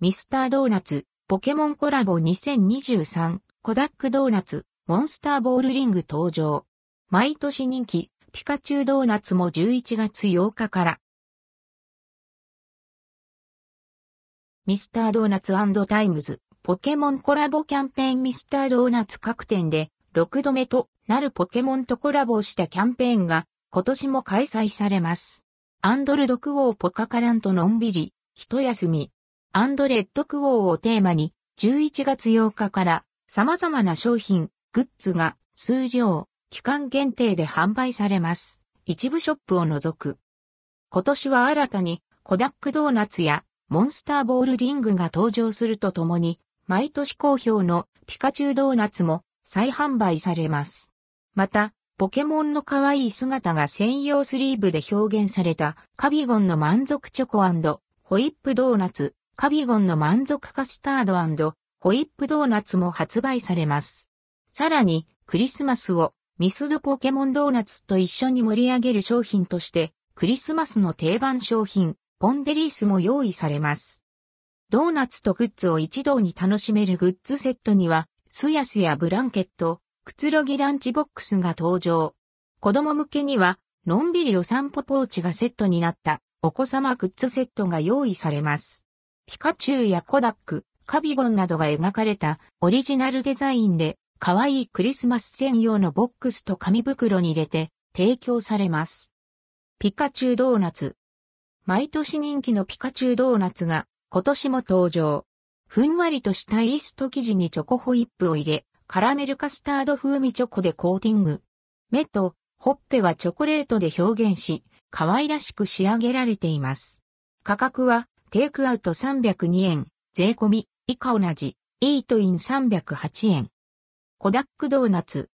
ミスタードーナツ、ポケモンコラボ2023、コダックドーナツ、モンスターボールリング登場。毎年人気、ピカチュウドーナツも11月8日から。ミスタードーナツタイムズ、ポケモンコラボキャンペーンミスタードーナツ各店で、6度目となるポケモンとコラボしたキャンペーンが、今年も開催されます。アンドルドクオーポカカランとのんびり、一休み。アンドレッドクオーをテーマに、11月8日から様々な商品、グッズが数量、期間限定で販売されます。一部ショップを除く。今年は新たにコダックドーナツやモンスターボールリングが登場するとともに、毎年好評のピカチュウドーナツも再販売されます。また、ポケモンの可愛い姿が専用スリーブで表現されたカビゴンの満足チョコホイップドーナツ、カビゴンの満足カスタードホイップドーナツも発売されます。さらに、クリスマスをミスドポケモンドーナツと一緒に盛り上げる商品として、クリスマスの定番商品、ポンデリースも用意されます。ドーナツとグッズを一堂に楽しめるグッズセットには、スヤスやブランケット、くつろぎランチボックスが登場。子供向けには、のんびりお散歩ポーチがセットになったお子様グッズセットが用意されます。ピカチュウやコダック、カビゴンなどが描かれたオリジナルデザインで可愛いクリスマス専用のボックスと紙袋に入れて提供されます。ピカチュウドーナツ。毎年人気のピカチュウドーナツが今年も登場。ふんわりとしたイースト生地にチョコホイップを入れ、カラメルカスタード風味チョコでコーティング。目とほっぺはチョコレートで表現し、可愛らしく仕上げられています。価格はテイクアウト302円、税込み、以下同じ、イートイン308円。コダックドーナツ。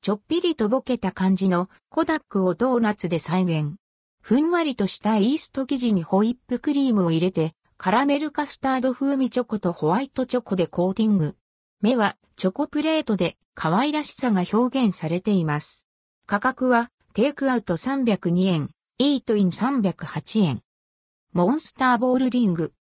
ちょっぴりとぼけた感じのコダックをドーナツで再現。ふんわりとしたイースト生地にホイップクリームを入れて、カラメルカスタード風味チョコとホワイトチョコでコーティング。目はチョコプレートで可愛らしさが表現されています。価格はテイクアウト302円、イートイン308円。モンスターボールリング。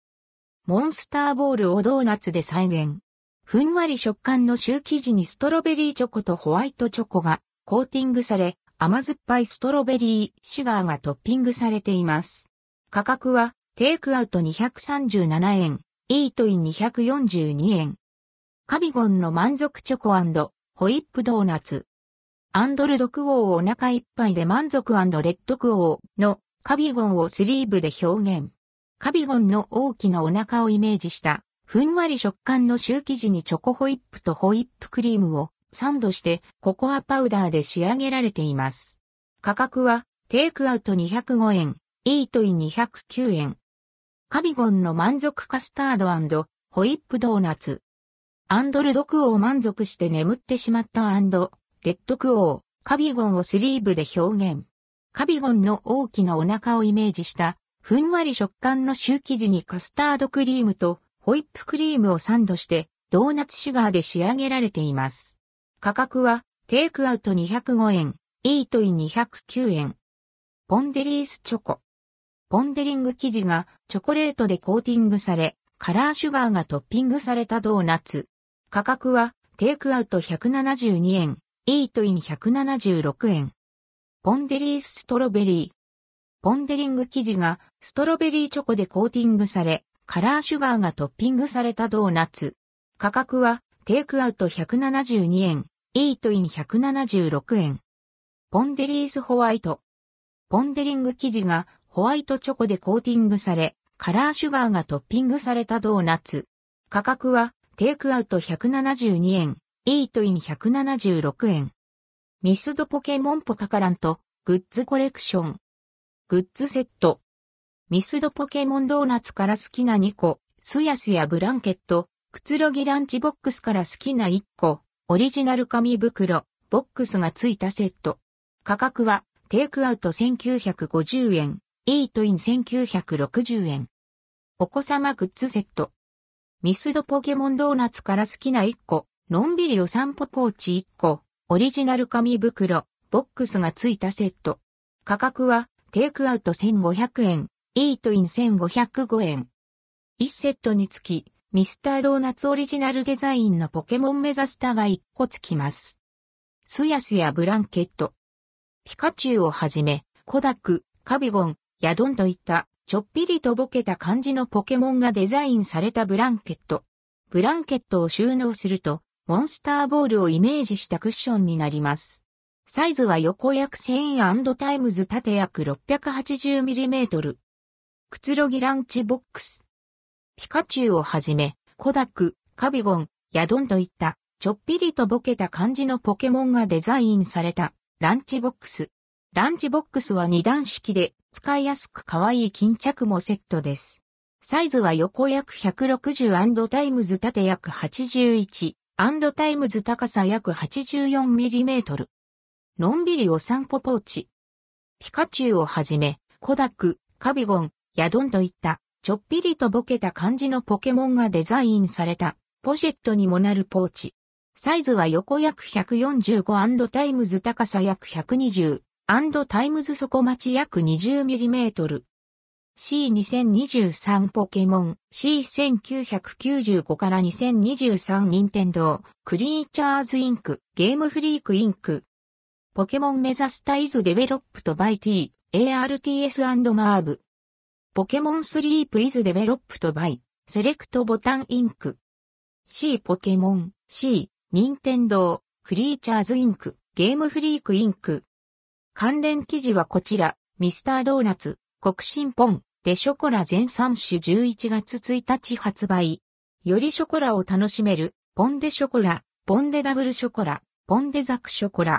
モンスターボールをドーナツで再現。ふんわり食感のシュー生地にストロベリーチョコとホワイトチョコがコーティングされ、甘酸っぱいストロベリーシュガーがトッピングされています。価格はテイクアウト237円、イートイン242円。カビゴンの満足チョコホイップドーナツ。アンドルドクオーをお腹いっぱいで満足レッドクオーのカビゴンをスリーブで表現。カビゴンの大きなお腹をイメージした、ふんわり食感のシュー生地にチョコホイップとホイップクリームをサンドしてココアパウダーで仕上げられています。価格はテイクアウト205円、イートイン209円。カビゴンの満足カスタードホイップドーナツ。アンドルドクオー満足して眠ってしまったレッドクオー、カビゴンをスリーブで表現。カビゴンの大きなお腹をイメージした、ふんわり食感のシュー生地にカスタードクリームとホイップクリームをサンドしてドーナツシュガーで仕上げられています。価格はテイクアウト205円、イートイン209円。ポンデリースチョコ。ポンデリング生地がチョコレートでコーティングされ、カラーシュガーがトッピングされたドーナツ。価格はテイクアウト172円、イートイン176円。ポンデリースストロベリー。ポンデリング生地がストロベリーチョコでコーティングされ、カラーシュガーがトッピングされたドーナツ。価格はテイクアウト172円、イートイン176円。ポンデリースホワイト。ポンデリング生地がホワイトチョコでコーティングされ、カラーシュガーがトッピングされたドーナツ。価格はテイクアウト172円、イートイン176円。ミスドポケモンポカカランとグッズコレクション。グッズセット。ミスドポケモンドーナツから好きな2個、スヤスやブランケット、くつろぎランチボックスから好きな1個、オリジナル紙袋、ボックスが付いたセット。価格はテイクアウト1950円、イートイン1960円。お子様グッズセット。ミスドポケモンドーナツから好きな1個、のんびりお散歩ポーチ1個、オリジナル紙袋、ボックスが付いたセット。価格は、テイクアウト1500円、イートイン1505円。1セットにつき、ミスタードーナツオリジナルデザインのポケモンメザスタが1個つきます。すやすやブランケット。ピカチュウをはじめ、コダック、カビゴン、ヤドンといったちょっぴりとぼけた感じのポケモンがデザインされたブランケット。ブランケットを収納すると、モンスターボールをイメージしたクッションになります。サイズは横約1000 times 縦約 680mm。くつろぎランチボックス。ピカチュウをはじめ、コダック、カビゴン、ヤドンといったちょっぴりとぼけた感じのポケモンがデザインされたランチボックス。ランチボックスは二段式で使いやすく可愛い巾着もセットです。サイズは横約160 times 縦約81 and times 高さ約 84mm。のんびりお散歩ポーチ。ピカチュウをはじめ、コダック、カビゴン、ヤドンといったちょっぴりとぼけた感じのポケモンがデザインされたポシェットにもなるポーチ。サイズは横約145 times 高さ約120 times 底まち約 20mm。C2023 ポケモン C1995 から2023任天堂クリーチャーズ Inc ゲームフリーク Inc。ポケモンメザスタ is developed by T ARTS& マーブ。ポケモンスリープ is developed by セレクトボタン Inc。C ポケモン C 任天堂クリーチャーズ Inc ゲームフリーク Inc。関連記事はこちら、ミスタードーナツ、国新ポンデショコラ全3種11月1日発売。よりショコラを楽しめる、ポンデショコラ、ポンデダブルショコラ、ポンデザクショコラ。